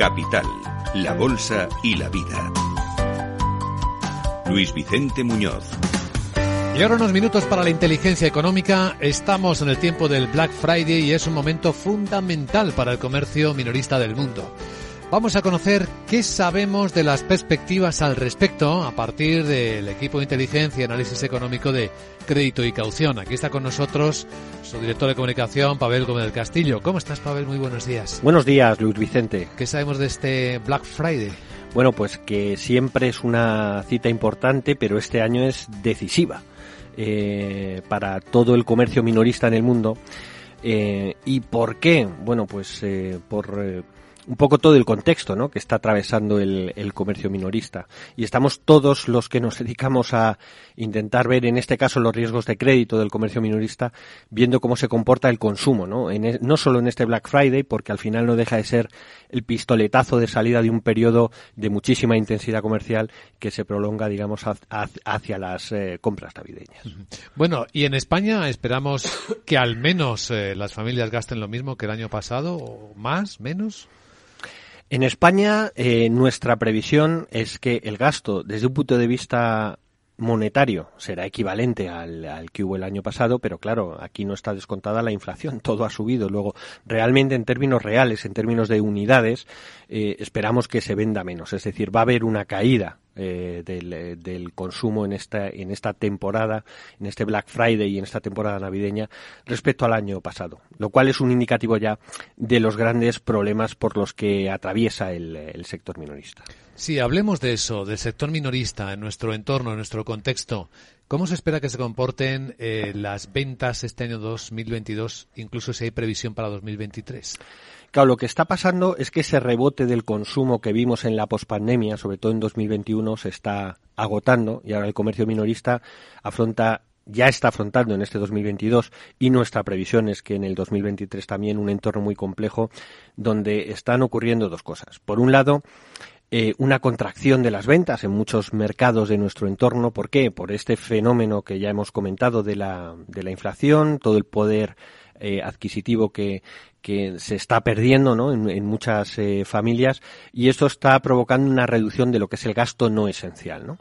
Capital, la Bolsa y la Vida. Luis Vicente Muñoz. Y ahora unos minutos para la inteligencia económica. Estamos en el tiempo del Black Friday y es un momento fundamental para el comercio minorista del mundo. Vamos a conocer qué sabemos de las perspectivas al respecto a partir del equipo de inteligencia y análisis económico de Crédito y Caución. Aquí está con nosotros su director de comunicación, Pavel Gómez del Castillo. ¿Cómo estás, Pavel? Muy buenos días. Buenos días, Luis Vicente. ¿Qué sabemos de este Black Friday? Bueno, pues que siempre es una cita importante, pero este año es decisiva eh, para todo el comercio minorista en el mundo. Eh, ¿Y por qué? Bueno, pues eh, por un poco todo el contexto ¿no? que está atravesando el, el, comercio minorista. Y estamos todos los que nos dedicamos a intentar ver, en este caso, los riesgos de crédito del comercio minorista, viendo cómo se comporta el consumo, ¿no? En, e, no solo en este Black Friday, porque al final no deja de ser el pistoletazo de salida de un periodo de muchísima intensidad comercial que se prolonga, digamos, hacia las eh, compras navideñas. Bueno, y en España esperamos que al menos eh, las familias gasten lo mismo que el año pasado, o más, menos. En España, eh, nuestra previsión es que el gasto, desde un punto de vista monetario, será equivalente al, que hubo el año pasado, pero claro, aquí no está descontada la inflación, todo ha subido. Luego, realmente en términos reales, en términos de unidades, eh, esperamos que se venda menos, es decir, va a haber una caída eh, del, eh, del, consumo en esta, en esta temporada, en este Black Friday y en esta temporada navideña respecto al año pasado, lo cual es un indicativo ya de los grandes problemas por los que atraviesa el, el sector minorista. Sí, hablemos de eso, del sector minorista en nuestro entorno, en nuestro contexto. ¿Cómo se espera que se comporten eh, las ventas este año 2022, incluso si hay previsión para 2023? Claro, lo que está pasando es que ese rebote del consumo que vimos en la pospandemia, sobre todo en 2021, se está agotando y ahora el comercio minorista afronta ya está afrontando en este 2022 y nuestra previsión es que en el 2023 también un entorno muy complejo donde están ocurriendo dos cosas. Por un lado, eh, una contracción de las ventas en muchos mercados de nuestro entorno. ¿Por qué? Por este fenómeno que ya hemos comentado de la, de la inflación, todo el poder eh, adquisitivo que, se está perdiendo ¿no? en, muchas eh, familias y esto está provocando una reducción de lo que es el gasto no esencial, ¿no?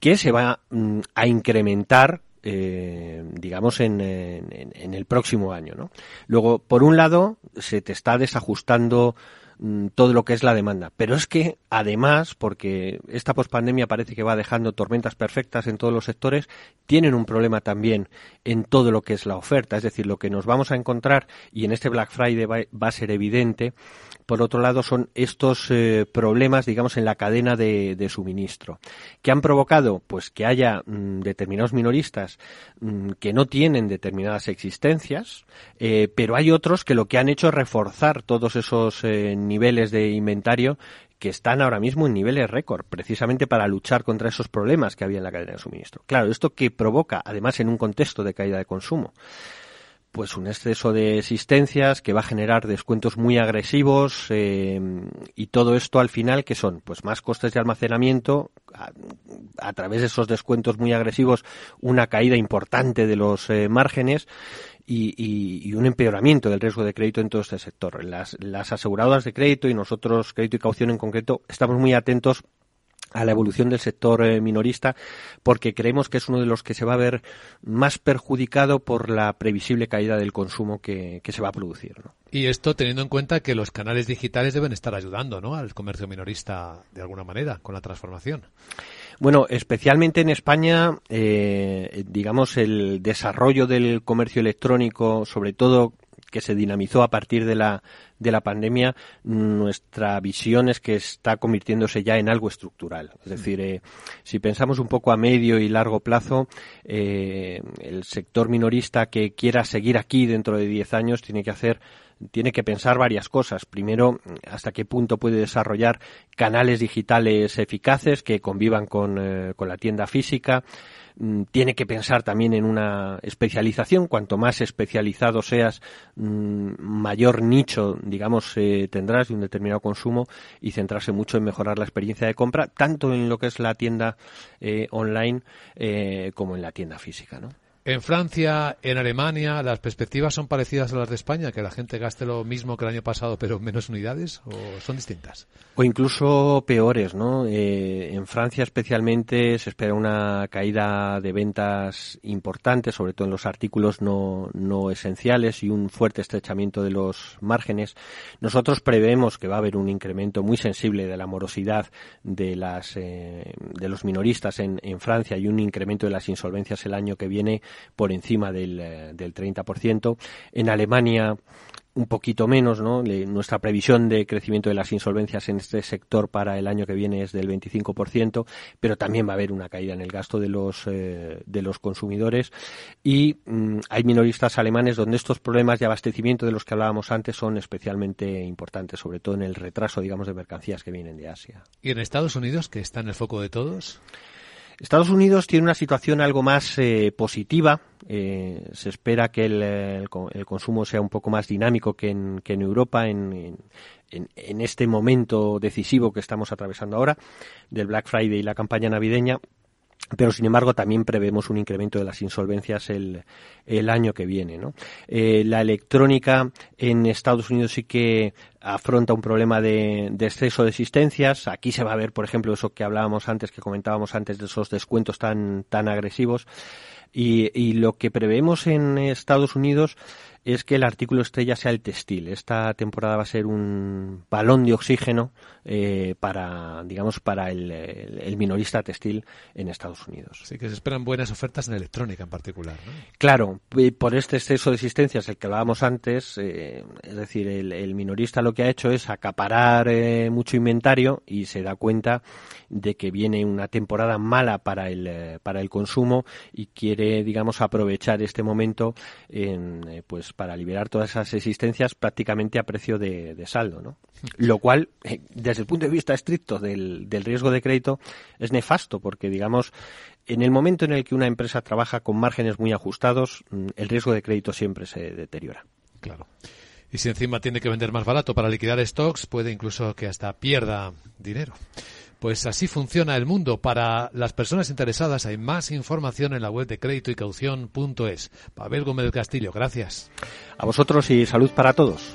que se va mm, a incrementar eh, digamos en, en, en, el próximo año. ¿no? Luego, por un lado, se te está desajustando todo lo que es la demanda. Pero es que, además, porque esta pospandemia parece que va dejando tormentas perfectas en todos los sectores, tienen un problema también en todo lo que es la oferta. Es decir, lo que nos vamos a encontrar, y en este Black Friday va, a ser evidente, por otro lado, son estos eh, problemas, digamos, en la cadena de, suministro, que han provocado, pues, que haya mmm, determinados minoristas mmm, que no tienen determinadas existencias, eh, pero hay otros que lo que han hecho es reforzar todos esos eh, niveles de inventario que están ahora mismo en niveles récord, precisamente para luchar contra esos problemas que había en la cadena de suministro. Claro, esto que provoca, además, en un contexto de caída de consumo, pues un exceso de existencias que va a generar descuentos muy agresivos eh, y todo esto al final que son pues más costes de almacenamiento a, través de esos descuentos muy agresivos una caída importante de los eh, márgenes y, y, un empeoramiento del riesgo de crédito en todo este sector. Las, las aseguradoras de crédito y nosotros, crédito y caución en concreto, estamos muy atentos a la evolución del sector eh, minorista porque creemos que es uno de los que se va a ver más perjudicado por la previsible caída del consumo que, se va a producir. Y esto teniendo en cuenta que los canales digitales deben estar ayudando ¿no? al comercio minorista de alguna manera con la transformación. Bueno, especialmente en España, eh, digamos, el desarrollo del comercio electrónico, sobre todo que se dinamizó a partir de la, de la pandemia, nuestra visión es que está convirtiéndose ya en algo estructural. Es decir, eh, si pensamos un poco a medio y largo plazo, eh, el sector minorista que quiera seguir aquí dentro de 10 años tiene que hacer tiene que pensar varias cosas. Primero, hasta qué punto puede desarrollar canales digitales eficaces que convivan con, eh, la tienda física Mm, tiene que pensar también en una especialización. Cuanto más especializado seas, mm, mayor nicho, digamos, eh, tendrás de un determinado consumo y centrarse mucho en mejorar la experiencia de compra, tanto en lo que es la tienda eh, online eh, como en la tienda física, ¿no? En Francia, en Alemania, ¿las perspectivas son parecidas a las de España? ¿Que la gente gaste lo mismo que el año pasado pero menos unidades? ¿O son distintas? O incluso peores, ¿no? Eh, en Francia especialmente se espera una caída de ventas importante, sobre todo en los artículos no, no esenciales y un fuerte estrechamiento de los márgenes. Nosotros prevemos que va a haber un incremento muy sensible de la morosidad de, las, eh, de los minoristas en Francia y un incremento de las insolvencias el año que viene por encima del, eh, del 30%. En Alemania un poquito menos, ¿no? nuestra previsión de crecimiento de las insolvencias en este sector para el año que viene es del 25%, pero también va a haber una caída en el gasto de los eh, de los consumidores y mm, hay minoristas alemanes donde estos problemas de abastecimiento de los que hablábamos antes son especialmente importantes, sobre todo en el retraso, digamos, de mercancías que vienen de Asia. ¿Y en Estados Unidos, que está en el foco de todos? Estados Unidos tiene una situación algo más eh, positiva. Eh, se espera que el, consumo sea un poco más dinámico que en, que en Europa en, este momento decisivo que estamos atravesando ahora del Black Friday y la campaña navideña pero sin embargo también prevemos un incremento de las insolvencias el, el año que viene. ¿no? Eh, la electrónica en Estados Unidos sí que afronta un problema de, de, exceso de existencias. Aquí se va a ver, por ejemplo, eso que hablábamos antes, que comentábamos antes de esos descuentos tan, tan agresivos. Y, y lo que prevemos en Estados Unidos es que el artículo estrella sea el textil. Esta temporada va a ser un balón de oxígeno eh, para, digamos, para el, minorista textil en Estados Unidos. Sí, que se esperan buenas ofertas en electrónica en particular. ¿no? Claro, por este exceso de existencias, el que hablábamos antes, eh, es decir, el, el, minorista lo que ha hecho es acaparar eh, mucho inventario y se da cuenta de que viene una temporada mala para el, para el consumo y quiere, digamos, aprovechar este momento en, eh, pues para liberar todas esas existencias prácticamente a precio de, de saldo, ¿no? Lo cual, eh, desde el punto de vista estricto del, del riesgo de crédito, es nefasto porque, digamos, en el momento en el que una empresa trabaja con márgenes muy ajustados, mm, el riesgo de crédito siempre se deteriora. Claro. Y si encima tiene que vender más barato para liquidar stocks, puede incluso que hasta pierda dinero. Pues así funciona el mundo. Para las personas interesadas hay más información en la web de crédito y caución.es. Pavel Gómez del Castillo, gracias. A vosotros y salud para todos.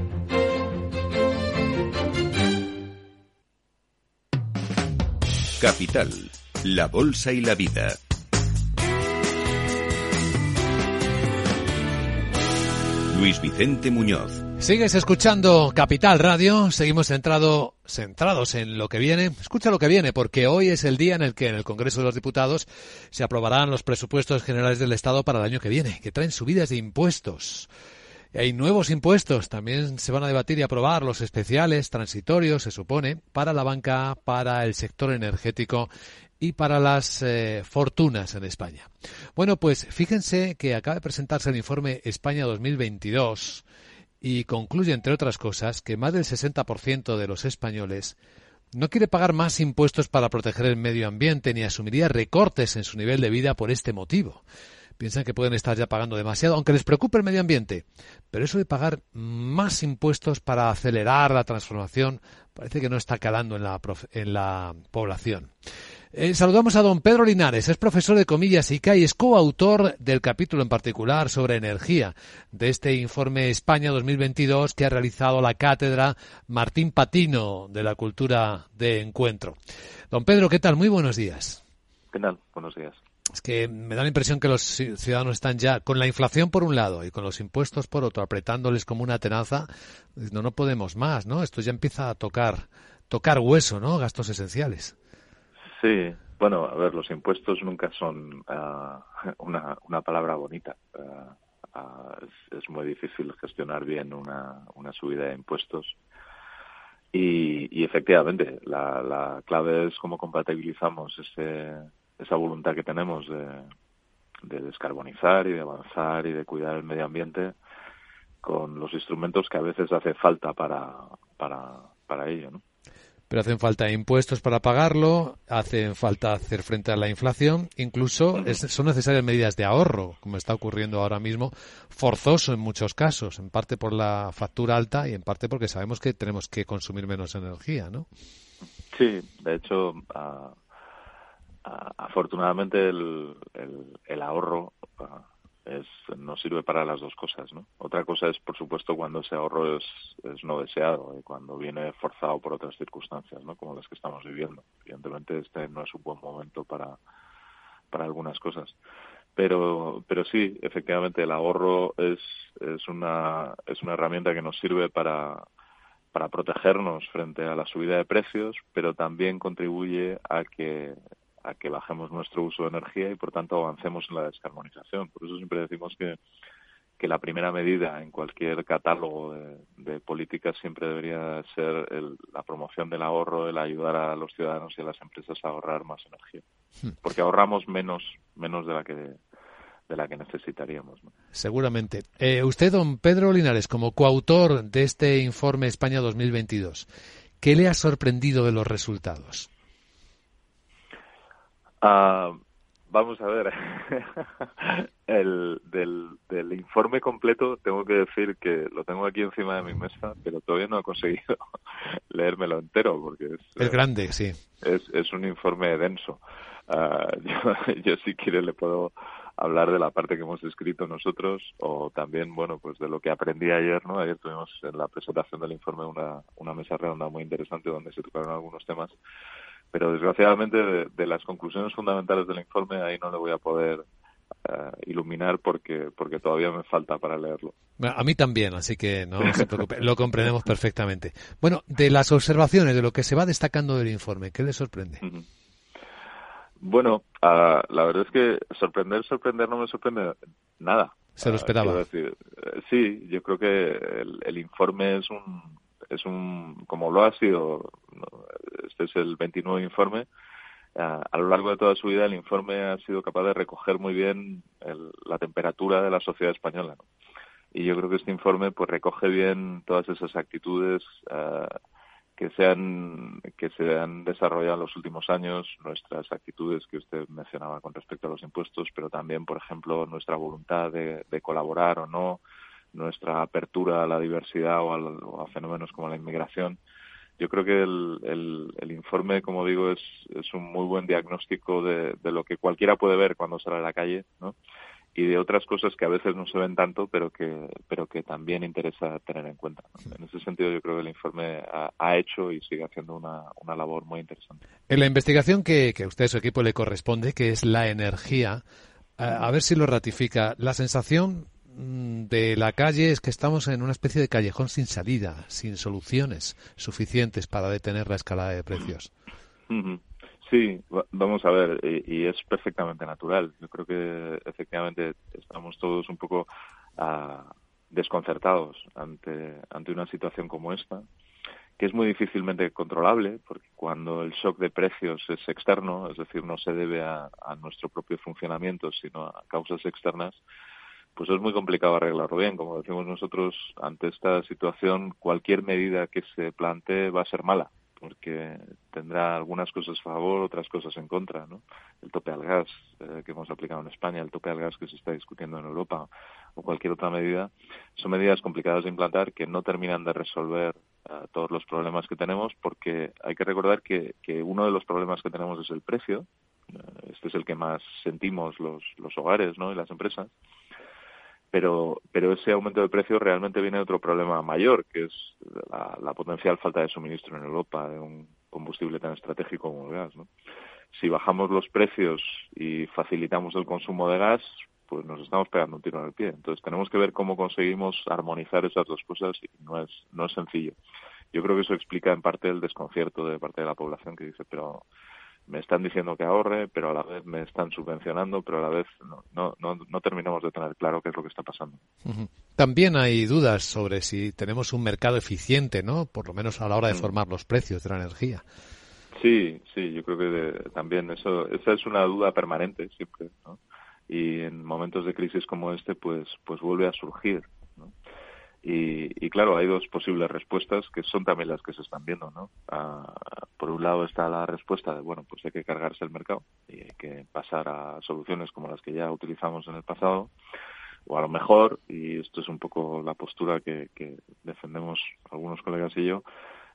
Capital, la Bolsa y la Vida. Luis Vicente Muñoz. Sigues escuchando Capital Radio, seguimos centrado, centrados en lo que viene. Escucha lo que viene, porque hoy es el día en el que en el Congreso de los Diputados se aprobarán los presupuestos generales del Estado para el año que viene, que traen subidas de impuestos. Hay nuevos impuestos, también se van a debatir y aprobar los especiales, transitorios, se supone, para la banca, para el sector energético y para las eh, fortunas en España. Bueno, pues fíjense que acaba de presentarse el informe España 2022 y concluye, entre otras cosas, que más del 60% de los españoles no quiere pagar más impuestos para proteger el medio ambiente ni asumiría recortes en su nivel de vida por este motivo. Piensan que pueden estar ya pagando demasiado, aunque les preocupe el medio ambiente. Pero eso de pagar más impuestos para acelerar la transformación parece que no está calando en la, en la población. Eh, saludamos a don Pedro Linares, es profesor de comillas y y es coautor del capítulo en particular sobre energía de este informe España 2022 que ha realizado la cátedra Martín Patino de la Cultura de Encuentro. Don Pedro, ¿qué tal? Muy buenos días. ¿Qué tal? Buenos días. Es que me da la impresión que los ciudadanos están ya con la inflación por un lado y con los impuestos por otro, apretándoles como una tenaza. No, no podemos más, ¿no? Esto ya empieza a tocar, tocar hueso, ¿no? Gastos esenciales. Sí, bueno, a ver, los impuestos nunca son ah, una, palabra bonita. Ah, ah, es, muy difícil gestionar bien una, una subida de impuestos. Y, y efectivamente, la, la, clave es cómo compatibilizamos ese, esa voluntad que tenemos de, de descarbonizar y de avanzar y de cuidar el medio ambiente con los instrumentos que a veces hace falta para, para, para ello. ¿no? pero hacen falta impuestos para pagarlo, hacen falta hacer frente a la inflación, incluso son necesarias medidas de ahorro, como está ocurriendo ahora mismo, forzoso en muchos casos, en parte por la factura alta y en parte porque sabemos que tenemos que consumir menos energía, ¿no? Sí, de hecho, afortunadamente el, el, ahorro es, no sirve para las dos cosas, ¿no? Otra cosa es, por supuesto, cuando ese ahorro es, no deseado y cuando viene forzado por otras circunstancias. Como las que estamos viviendo. Evidentemente, este no es un buen momento para, para algunas cosas. Pero, pero sí, efectivamente, el ahorro es, es, una, es una herramienta que nos sirve para, para protegernos frente a la subida de precios, pero también contribuye a que a que bajemos nuestro uso de energía y por tanto avancemos en la descarbonización. Por eso siempre decimos que, que la primera medida en cualquier catálogo de, políticas siempre debería ser la promoción del ahorro, el ayudar a los ciudadanos y a las empresas a ahorrar más energía. Hmm. Porque ahorramos menos, menos de la que de la que necesitaríamos. Seguramente. Eh, usted, don Pedro Linares, como coautor de este informe España 2022, ¿qué le ha sorprendido de los resultados? Ah, vamos a ver. el, del, del informe completo tengo que decir que lo tengo aquí encima de mi mesa, pero todavía no he conseguido leérmelo entero porque es, es grande, sí. Es, es un informe denso. Ah, yo, yo si quiere le puedo hablar de la parte que hemos escrito nosotros o también, bueno, pues de lo que aprendí ayer, ¿no? Ayer tuvimos en la presentación del informe una, una mesa redonda muy interesante donde se tocaron algunos temas pero desgraciadamente de, las conclusiones fundamentales del informe ahí no le voy a poder eh, iluminar porque porque todavía me falta para leerlo. A mí también, así que no se preocupe, lo comprendemos perfectamente. Bueno, de las observaciones, de lo que se va destacando del informe, ¿qué le sorprende? Bueno, ah, la verdad es que sorprender, sorprender no me sorprende nada. Se lo ah, esperaba. decir, eh, sí, yo creo que el informe es un es un, como lo ha sido, este es el 29 informe, a, lo largo de toda su vida el informe ha sido capaz de recoger muy bien la temperatura de la sociedad española. Y yo creo que este informe pues recoge bien todas esas actitudes eh, que se han que se han desarrollado en los últimos años, nuestras actitudes que usted mencionaba con respecto a los impuestos, pero también, por ejemplo, nuestra voluntad de colaborar o no, nuestra apertura a la diversidad o, a fenómenos como la inmigración. Yo creo que el, el, informe, como digo, es, es, un muy buen diagnóstico de, de, lo que cualquiera puede ver cuando sale a la calle, ¿no? y de otras cosas que a veces no se ven tanto, pero que, pero que también interesa tener en cuenta. En ese sentido, yo creo que el informe ha, hecho y sigue haciendo una, una, labor muy interesante. En la investigación que, que a usted y su equipo le corresponde, que es la energía, a, a ver si lo ratifica, la sensación de la calle es que estamos en una especie de callejón sin salida, sin soluciones suficientes para detener la escalada de precios. Sí, vamos a ver, y, es perfectamente natural. Yo creo que efectivamente estamos todos un poco ah, desconcertados ante, ante una situación como esta, que es muy difícilmente controlable, porque cuando el shock de precios es externo, es decir, no se debe a nuestro propio funcionamiento, sino a causas externas, pues es muy complicado arreglarlo bien. Como decimos nosotros, ante esta situación, cualquier medida que se plantee va a ser mala porque tendrá algunas cosas a favor, otras cosas en contra, ¿no? El tope al gas eh, que hemos aplicado en España, el tope al gas que se está discutiendo en Europa o cualquier otra medida, son medidas complicadas de implantar que no terminan de resolver eh, todos los problemas que tenemos porque hay que recordar que, uno de los problemas que tenemos es el precio, eh, este es el que más sentimos los, los hogares ¿no? y las empresas, pero, pero ese aumento de precio realmente viene de otro problema mayor, que es la, potencial falta de suministro en Europa de un combustible tan estratégico como el gas. ¿no? Si bajamos los precios y facilitamos el consumo de gas, pues nos estamos pegando un tiro en el pie. Entonces tenemos que ver cómo conseguimos armonizar esas dos cosas y no es, no es sencillo. Yo creo que eso explica en parte el desconcierto de parte de la población que dice, pero me están diciendo que ahorre, pero a la vez me están subvencionando, pero a la vez no, no, no, terminamos de tener claro qué es lo que está pasando. También hay dudas sobre si tenemos un mercado eficiente, ¿no? Por lo menos a la hora de mm. formar los precios de la energía. Sí, sí, yo creo que también eso, esa es una duda permanente siempre, ¿no? Y en momentos de crisis como este, pues, pues vuelve a surgir, ¿no? Y, claro, hay dos posibles respuestas que son también las que se están viendo, ¿no? Ah, por un lado está la respuesta de, bueno, pues hay que cargarse el mercado y hay que pasar a soluciones como las que ya utilizamos en el pasado, o a lo mejor, y esto es un poco la postura que, que defendemos algunos colegas y yo,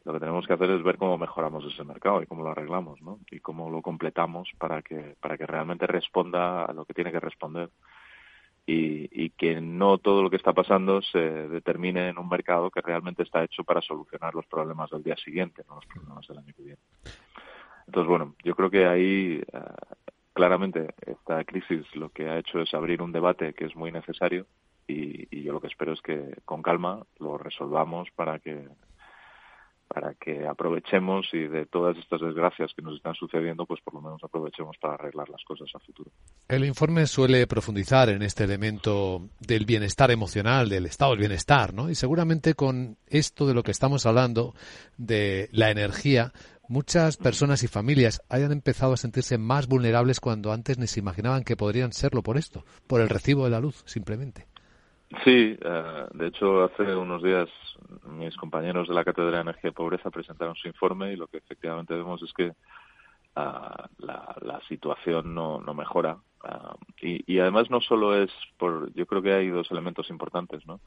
lo que tenemos que hacer es ver cómo mejoramos ese mercado y cómo lo arreglamos, ¿no? Y cómo lo completamos para que, para que realmente responda a lo que tiene que responder y, que no todo lo que está pasando se determine en un mercado que realmente está hecho para solucionar los problemas del día siguiente, no los problemas del año que viene. Entonces, bueno, yo creo que ahí eh, claramente esta crisis lo que ha hecho es abrir un debate que es muy necesario y, y yo lo que espero es que con calma lo resolvamos para que para que aprovechemos y de todas estas desgracias que nos están sucediendo, pues por lo menos aprovechemos para arreglar las cosas a futuro. El informe suele profundizar en este elemento del bienestar emocional, del estado del bienestar, ¿no? Y seguramente con esto de lo que estamos hablando, de la energía, muchas personas y familias hayan empezado a sentirse más vulnerables cuando antes ni se imaginaban que podrían serlo por esto, por el recibo de la luz, simplemente. Sí, eh, de hecho hace unos días mis compañeros de la Cátedra de Energía y Pobreza presentaron su informe y lo que efectivamente vemos es que ah, la, situación no, mejora ah, y, y, además no solo es por, yo creo que hay dos elementos importantes, ¿no?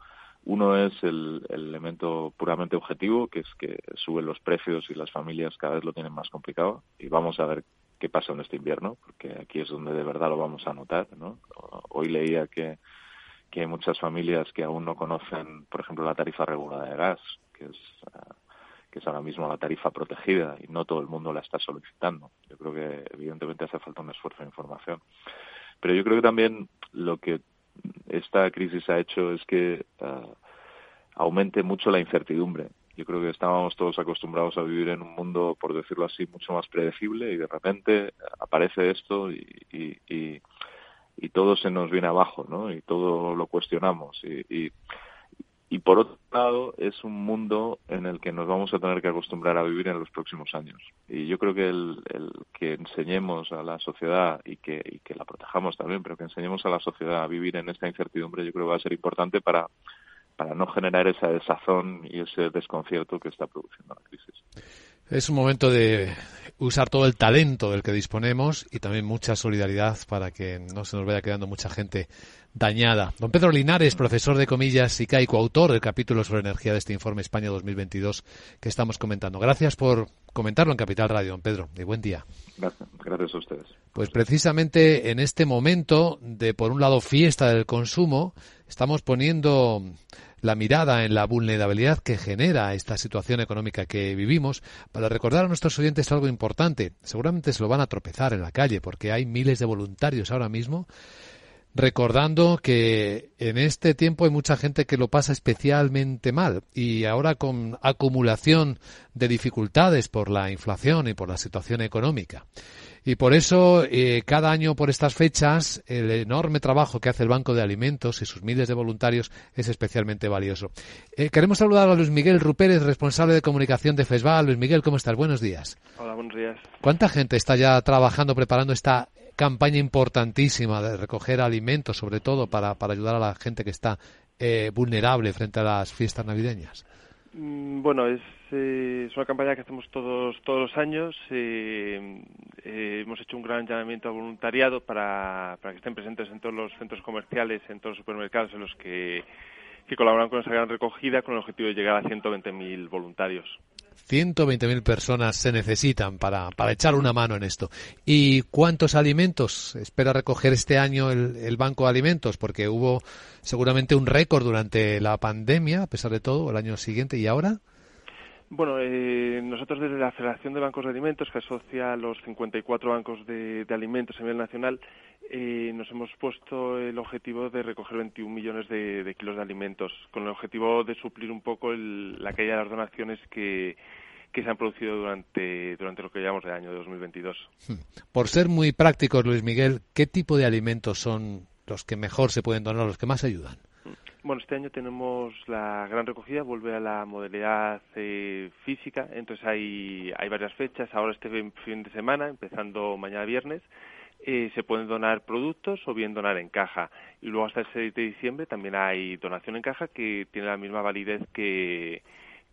Uno es el, el, elemento puramente objetivo, que es que suben los precios y las familias cada vez lo tienen más complicado y vamos a ver qué pasa en este invierno, porque aquí es donde de verdad lo vamos a notar, ¿no? Hoy leía que que hay muchas familias que aún no conocen, por ejemplo, la tarifa regulada de gas, que es, ah, que es ahora mismo la tarifa protegida y no todo el mundo la está solicitando. Yo creo que evidentemente hace falta un esfuerzo de información. Pero yo creo que también lo que esta crisis ha hecho es que ah, aumente mucho la incertidumbre. Yo creo que estábamos todos acostumbrados a vivir en un mundo, por decirlo así, mucho más predecible y de repente aparece esto y y todo se nos viene abajo, ¿no? Y todo lo cuestionamos. Y, y, por otro lado, es un mundo en el que nos vamos a tener que acostumbrar a vivir en los próximos años. Y yo creo que el, el que enseñemos a la sociedad y que, y que la protejamos también, pero que enseñemos a la sociedad a vivir en esta incertidumbre, yo creo que va a ser importante para, para no generar esa desazón y ese desconcierto que está produciendo la crisis. Es un momento de usar todo el talento del que disponemos y también mucha solidaridad para que no se nos vaya quedando mucha gente dañada. Don Pedro Linares, profesor de comillas y coautor del capítulo sobre energía de este informe España 2022 que estamos comentando. Gracias por comentarlo en Capital Radio, don Pedro. Y buen día. Gracias, a ustedes. Pues precisamente en este momento de, por un lado, fiesta del consumo, estamos poniendo la mirada en la vulnerabilidad que genera esta situación económica que vivimos para recordar a nuestros oyentes algo importante. Seguramente se lo van a tropezar en la calle porque hay miles de voluntarios ahora mismo recordando que en este tiempo hay mucha gente que lo pasa especialmente mal y ahora con acumulación de dificultades por la inflación y por la situación económica. Y por eso, eh, cada año por estas fechas, el enorme trabajo que hace el Banco de Alimentos y sus miles de voluntarios es especialmente valioso. Eh, queremos saludar a Luis Miguel Rupérez, responsable de comunicación de FESVAL. Luis Miguel, ¿cómo estás? Buenos días. Hola, buenos días. ¿Cuánta gente está ya trabajando, preparando esta campaña importantísima de recoger alimentos, sobre todo para, para ayudar a la gente que está eh, vulnerable frente a las fiestas navideñas? Mm, bueno, es, eh, es una campaña que hacemos todos todos los años. Eh, hemos hecho un gran llamamiento a voluntariado para, para que estén presentes en todos los centros comerciales, en todos los supermercados en los que, que colaboran con esa gran recogida con el objetivo de llegar a 120.000 voluntarios. 120.000 personas se necesitan para, para echar una mano en esto. ¿Y cuántos alimentos espera recoger este año el, Banco de Alimentos? Porque hubo seguramente un récord durante la pandemia, a pesar de todo, el año siguiente. ¿Y ahora? Bueno, eh, nosotros desde la Federación de Bancos de Alimentos, que asocia a los 54 bancos de, alimentos a nivel nacional, eh, nos hemos puesto el objetivo de recoger 21 millones de, kilos de alimentos, con el objetivo de suplir un poco la caída de las donaciones que, que se han producido durante, durante lo que llevamos de año de 2022. Hmm. Por ser muy prácticos, Luis Miguel, ¿qué tipo de alimentos son los que mejor se pueden donar, los que más ayudan? Hmm. Bueno, este año tenemos la gran recogida, vuelve a la modalidad eh, física, entonces hay, hay varias fechas. Ahora este fin de semana, empezando mañana viernes, eh, se pueden donar productos o bien donar en caja. Y luego hasta el 6 de diciembre también hay donación en caja que tiene la misma validez que,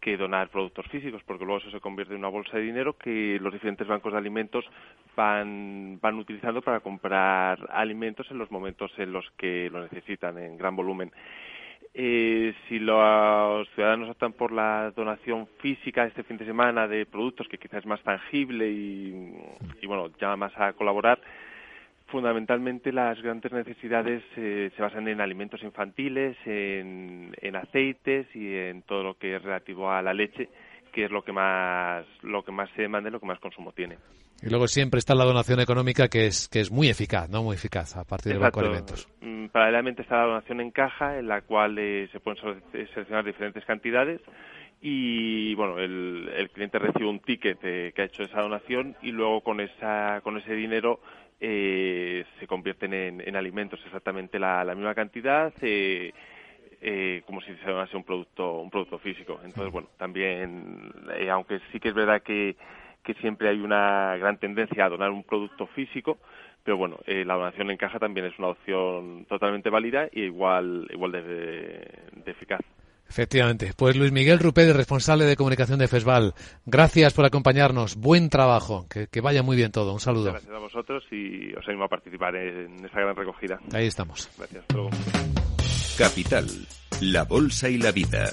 que donar productos físicos, porque luego eso se convierte en una bolsa de dinero que los diferentes bancos de alimentos van, van utilizando para comprar alimentos en los momentos en los que lo necesitan en gran volumen. Eh, si los ciudadanos optan por la donación física este fin de semana de productos que quizás es más tangible y, y bueno, llama más a colaborar, Fundamentalmente las grandes necesidades eh, se basan en alimentos infantiles, en, aceites y en todo lo que es relativo a la leche, que es lo que más lo que más se demanda y lo que más consumo tiene. Y luego siempre está la donación económica que es que es muy eficaz, no muy eficaz a partir del Banco de Alimentos. Mm, paralelamente está la donación en caja, en la cual eh, se pueden seleccionar diferentes cantidades y bueno el, el cliente recibe un ticket que ha hecho esa donación y luego con esa con ese dinero eh, se convierten en, alimentos exactamente la, misma cantidad eh, eh, como si se donase un producto un producto físico entonces bueno también aunque sí que es verdad que, que siempre hay una gran tendencia a donar un producto físico pero bueno, la donación en caja también es una opción totalmente válida y igual, igual de eficaz. Efectivamente. Pues Luis Miguel Rupé, responsable de comunicación de FESVAL, gracias por acompañarnos. Buen trabajo. Que, vaya muy bien todo. Un saludo. Gracias a vosotros y os animo a participar en esta gran recogida. Ahí estamos. Gracias. Capital, la bolsa y la vida.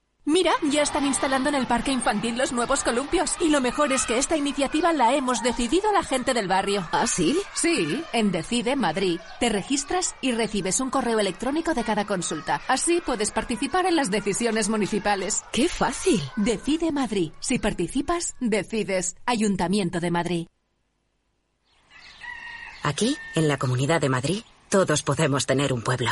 Mira, ya están instalando en el parque infantil los nuevos columpios. Y lo mejor es que esta iniciativa la hemos decidido la gente del barrio. ¿Ah, sí? Sí, en Decide Madrid. Te registras y recibes un correo electrónico de cada consulta. Así puedes participar en las decisiones municipales. ¡Qué fácil! Decide Madrid. Si participas, decides. Ayuntamiento de Madrid. Aquí, en la Comunidad de Madrid, todos podemos tener un pueblo.